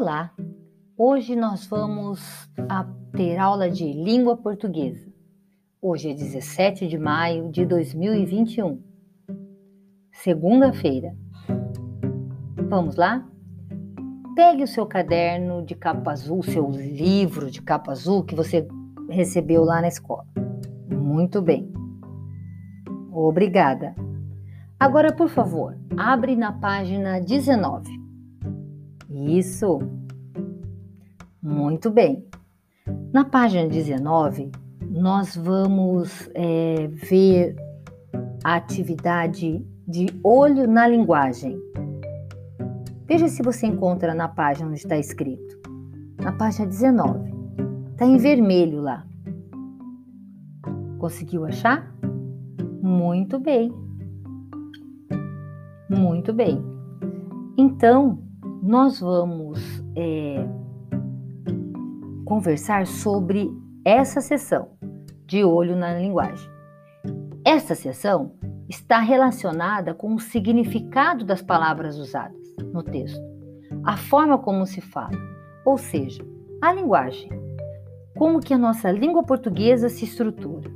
Olá! Hoje nós vamos ter aula de língua portuguesa. Hoje é 17 de maio de 2021, segunda-feira. Vamos lá? Pegue o seu caderno de capa azul, seu livro de capa azul que você recebeu lá na escola. Muito bem. Obrigada. Agora, por favor, abre na página 19. Isso. Muito bem. Na página 19, nós vamos é, ver a atividade de olho na linguagem. Veja se você encontra na página onde está escrito. Na página 19. Está em vermelho lá. Conseguiu achar? Muito bem. Muito bem. Então, nós vamos é, conversar sobre essa sessão de olho na linguagem. Essa sessão está relacionada com o significado das palavras usadas no texto, a forma como se fala, ou seja, a linguagem, como que a nossa língua portuguesa se estrutura.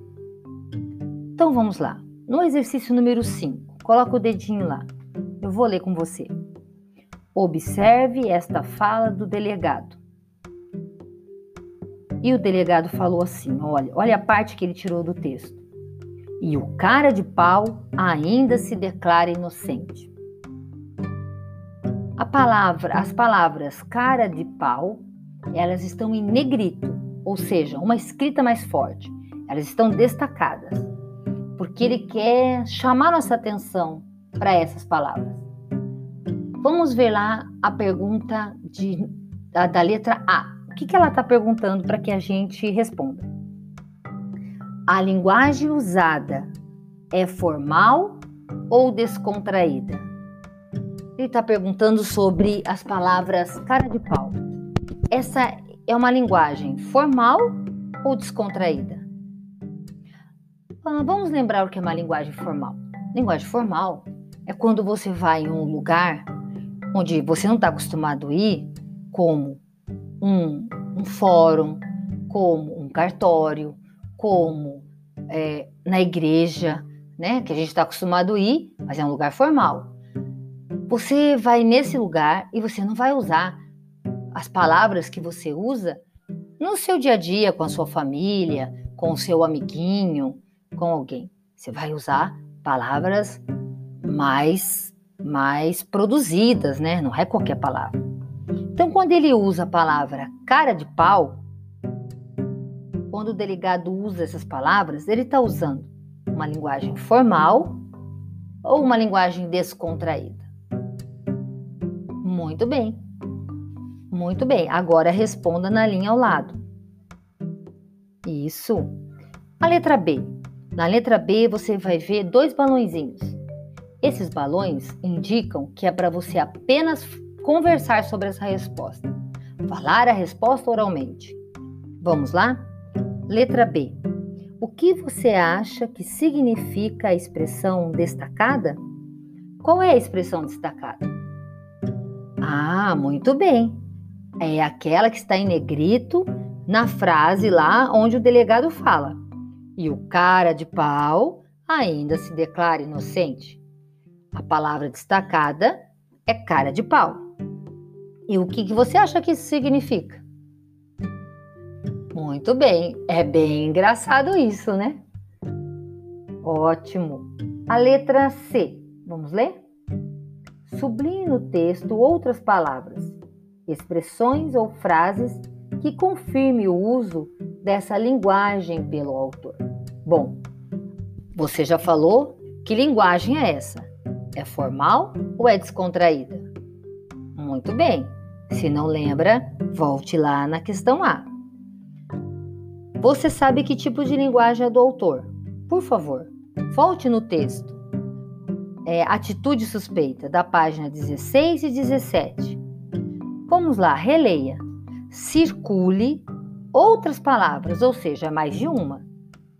Então vamos lá. No exercício número 5, coloca o dedinho lá. Eu vou ler com você. Observe esta fala do delegado. E o delegado falou assim: olha, olha a parte que ele tirou do texto. E o cara de pau ainda se declara inocente. A palavra, as palavras cara de pau, elas estão em negrito, ou seja, uma escrita mais forte. Elas estão destacadas, porque ele quer chamar nossa atenção para essas palavras. Vamos ver lá a pergunta de, da, da letra A. O que, que ela está perguntando para que a gente responda? A linguagem usada é formal ou descontraída? Ele está perguntando sobre as palavras cara de pau. Essa é uma linguagem formal ou descontraída? Ah, vamos lembrar o que é uma linguagem formal. Linguagem formal é quando você vai em um lugar onde você não está acostumado a ir, como um, um fórum, como um cartório, como é, na igreja, né, que a gente está acostumado a ir, mas é um lugar formal. Você vai nesse lugar e você não vai usar as palavras que você usa no seu dia a dia com a sua família, com o seu amiguinho, com alguém. Você vai usar palavras mais mais produzidas, né? Não é qualquer palavra. Então, quando ele usa a palavra cara de pau, quando o delegado usa essas palavras, ele está usando uma linguagem formal ou uma linguagem descontraída? Muito bem. Muito bem. Agora responda na linha ao lado. Isso. A letra B. Na letra B você vai ver dois balãozinhos. Esses balões indicam que é para você apenas conversar sobre essa resposta, falar a resposta oralmente. Vamos lá? Letra B. O que você acha que significa a expressão destacada? Qual é a expressão destacada? Ah, muito bem. É aquela que está em negrito na frase lá onde o delegado fala. E o cara de pau ainda se declara inocente. A palavra destacada é cara de pau. E o que, que você acha que isso significa? Muito bem, é bem engraçado isso, né? Ótimo. A letra C, vamos ler? Sublinhe no texto outras palavras, expressões ou frases que confirme o uso dessa linguagem pelo autor. Bom, você já falou que linguagem é essa? É formal ou é descontraída? Muito bem. Se não lembra, volte lá na questão A. Você sabe que tipo de linguagem é do autor? Por favor, volte no texto. É, atitude suspeita, da página 16 e 17. Vamos lá, releia. Circule outras palavras, ou seja, mais de uma,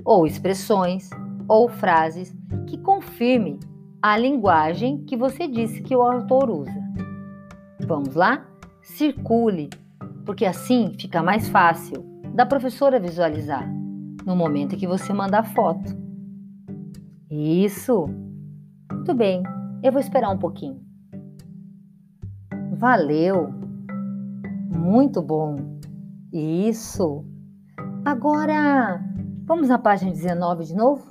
ou expressões, ou frases que confirme a linguagem que você disse que o autor usa. Vamos lá? circule, porque assim fica mais fácil da professora visualizar no momento em que você mandar a foto. Isso. Muito bem. Eu vou esperar um pouquinho. Valeu. Muito bom. Isso. Agora, vamos na página 19 de novo?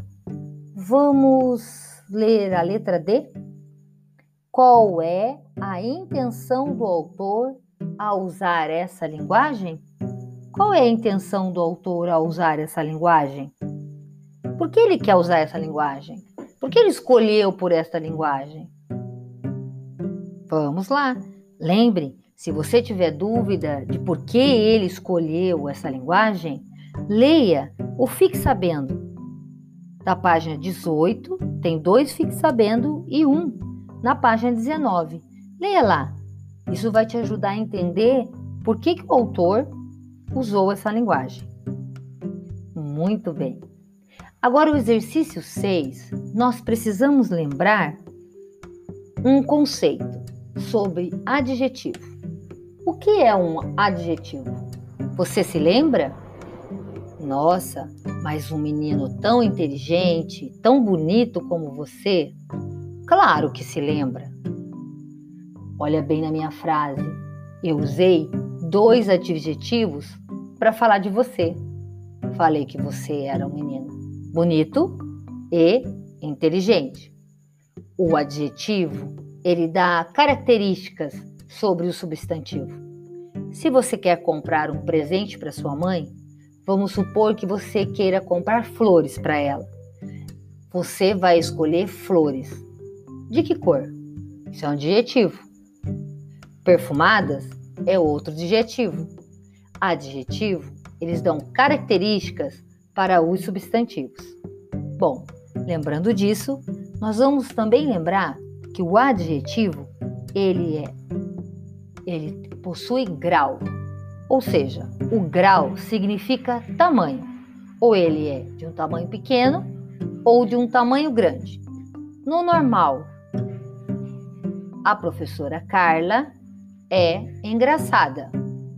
Vamos ler a letra D? Qual é a intenção do autor ao usar essa linguagem? Qual é a intenção do autor ao usar essa linguagem? Por que ele quer usar essa linguagem? Por que ele escolheu por esta linguagem? Vamos lá. Lembre, se você tiver dúvida de por que ele escolheu essa linguagem, leia o Fique Sabendo. Da página 18, tem dois Fique Sabendo e um na página 19. Leia lá. Isso vai te ajudar a entender por que, que o autor usou essa linguagem. Muito bem. Agora, o exercício 6, nós precisamos lembrar um conceito sobre adjetivo. O que é um adjetivo? Você se lembra? Nossa, mas um menino tão inteligente, tão bonito como você? Claro que se lembra. Olha bem na minha frase. Eu usei dois adjetivos para falar de você. Falei que você era um menino bonito e inteligente. O adjetivo, ele dá características sobre o substantivo. Se você quer comprar um presente para sua mãe, vamos supor que você queira comprar flores para ela. Você vai escolher flores. De que cor? Isso é um adjetivo. Perfumadas é outro adjetivo. Adjetivo, eles dão características para os substantivos. Bom, lembrando disso, nós vamos também lembrar que o adjetivo ele é ele possui grau, ou seja, o grau significa tamanho, ou ele é de um tamanho pequeno ou de um tamanho grande. No normal, a professora Carla é engraçada.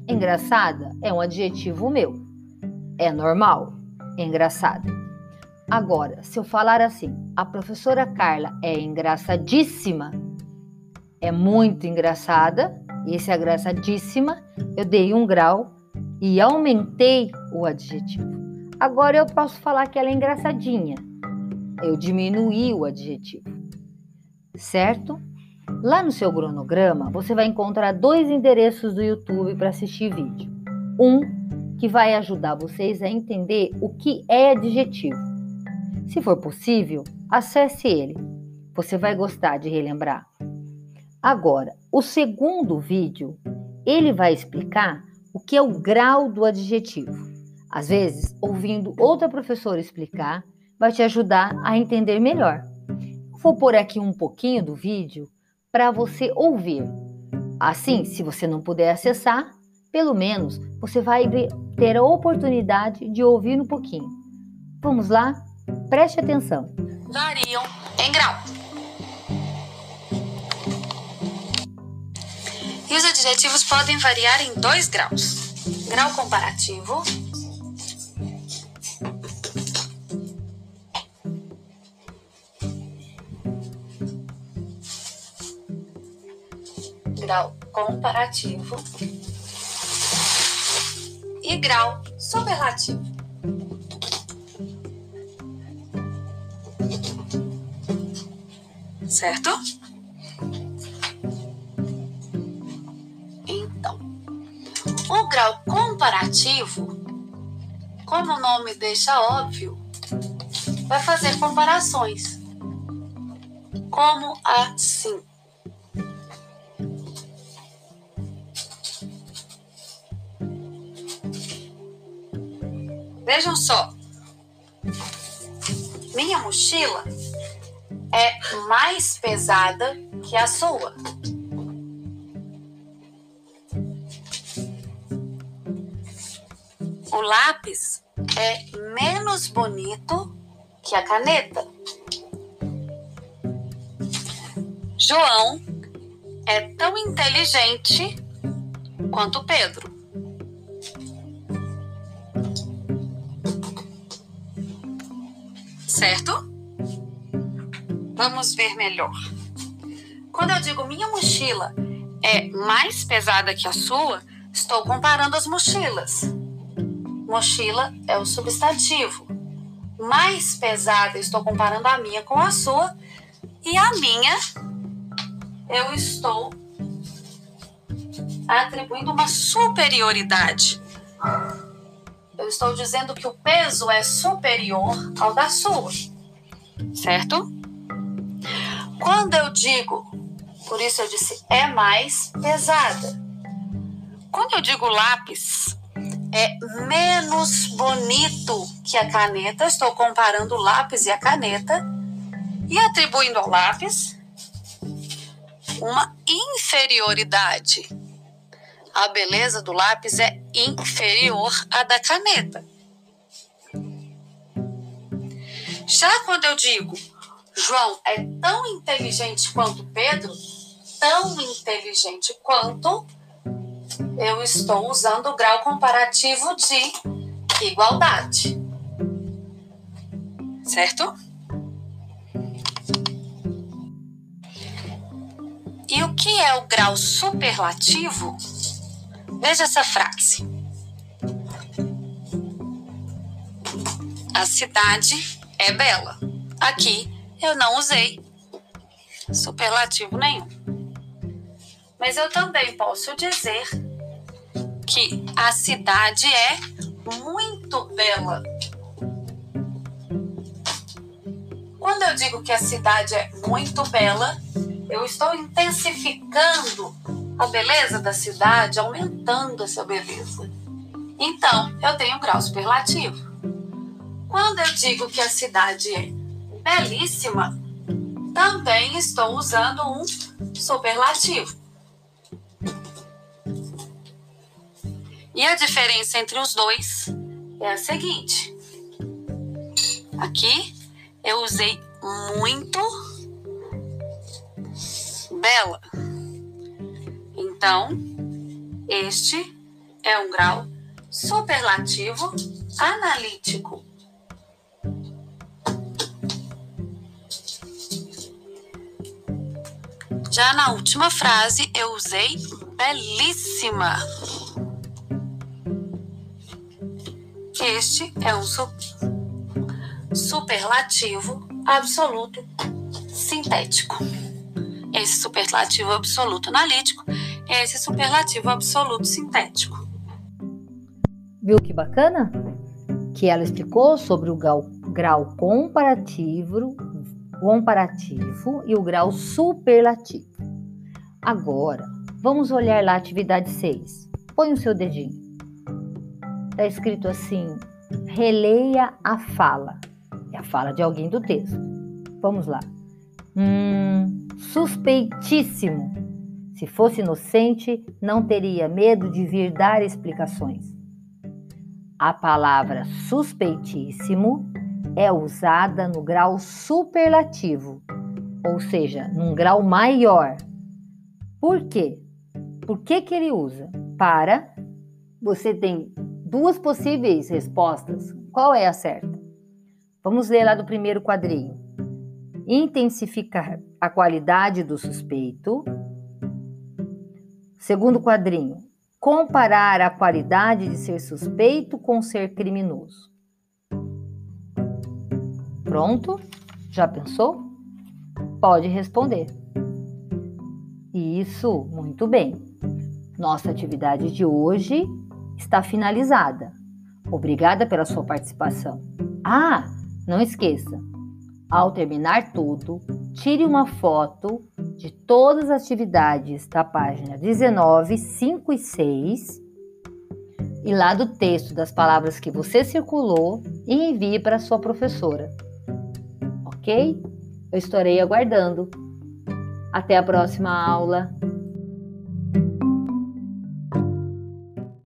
Engraçada é um adjetivo meu. É normal engraçada. Agora, se eu falar assim, a professora Carla é engraçadíssima, é muito engraçada, e esse é engraçadíssima, eu dei um grau e aumentei o adjetivo. Agora eu posso falar que ela é engraçadinha, eu diminuí o adjetivo, certo? Lá no seu cronograma, você vai encontrar dois endereços do YouTube para assistir vídeo. Um que vai ajudar vocês a entender o que é adjetivo. Se for possível, acesse ele. Você vai gostar de relembrar. Agora, o segundo vídeo, ele vai explicar o que é o grau do adjetivo. Às vezes, ouvindo outra professora explicar, vai te ajudar a entender melhor. Vou pôr aqui um pouquinho do vídeo para você ouvir. Assim, se você não puder acessar, pelo menos você vai ter a oportunidade de ouvir um pouquinho. Vamos lá? Preste atenção. Variam em grau. E os adjetivos podem variar em dois graus: grau comparativo. Grau comparativo e grau superlativo. Certo? Grau comparativo, como o nome deixa óbvio, vai fazer comparações. Como assim? Vejam só. Minha mochila é mais pesada que a sua. O lápis é menos bonito que a caneta. João é tão inteligente quanto Pedro. Certo? Vamos ver melhor. Quando eu digo minha mochila é mais pesada que a sua, estou comparando as mochilas. Mochila é o substantivo. Mais pesada, estou comparando a minha com a sua. E a minha, eu estou atribuindo uma superioridade. Eu estou dizendo que o peso é superior ao da sua. Certo? Quando eu digo, por isso eu disse é mais pesada. Quando eu digo lápis é menos bonito que a caneta, estou comparando o lápis e a caneta e atribuindo ao lápis uma inferioridade. A beleza do lápis é inferior à da caneta. Já quando eu digo João é tão inteligente quanto Pedro, tão inteligente quanto eu estou usando o grau comparativo de igualdade. Certo? E o que é o grau superlativo? Veja essa frase. A cidade é bela. Aqui eu não usei superlativo nenhum. Mas eu também posso dizer que a cidade é muito bela. Quando eu digo que a cidade é muito bela, eu estou intensificando a beleza da cidade, aumentando essa beleza. Então, eu tenho um grau superlativo. Quando eu digo que a cidade é belíssima, também estou usando um superlativo. E a diferença entre os dois é a seguinte: aqui eu usei muito bela. Então, este é um grau superlativo analítico. Já na última frase, eu usei belíssima. Este é um su superlativo absoluto sintético. Esse superlativo absoluto analítico é esse superlativo absoluto sintético. Viu que bacana? Que ela explicou sobre o grau, grau comparativo comparativo e o grau superlativo. Agora, vamos olhar lá a atividade 6. Põe o seu dedinho. Está escrito assim: releia a fala. É a fala de alguém do texto. Vamos lá. Hum, suspeitíssimo. Se fosse inocente, não teria medo de vir dar explicações. A palavra suspeitíssimo é usada no grau superlativo, ou seja, num grau maior. Por quê? Por que, que ele usa? Para você tem duas possíveis respostas. Qual é a certa? Vamos ler lá do primeiro quadrinho. Intensificar a qualidade do suspeito. Segundo quadrinho, comparar a qualidade de ser suspeito com ser criminoso. Pronto? Já pensou? Pode responder. Isso, muito bem. Nossa atividade de hoje está finalizada. Obrigada pela sua participação. Ah, não esqueça, ao terminar tudo, tire uma foto de todas as atividades da página 19, 5 e 6 e lá do texto das palavras que você circulou e envie para sua professora ok? Eu estarei aguardando. Até a próxima aula.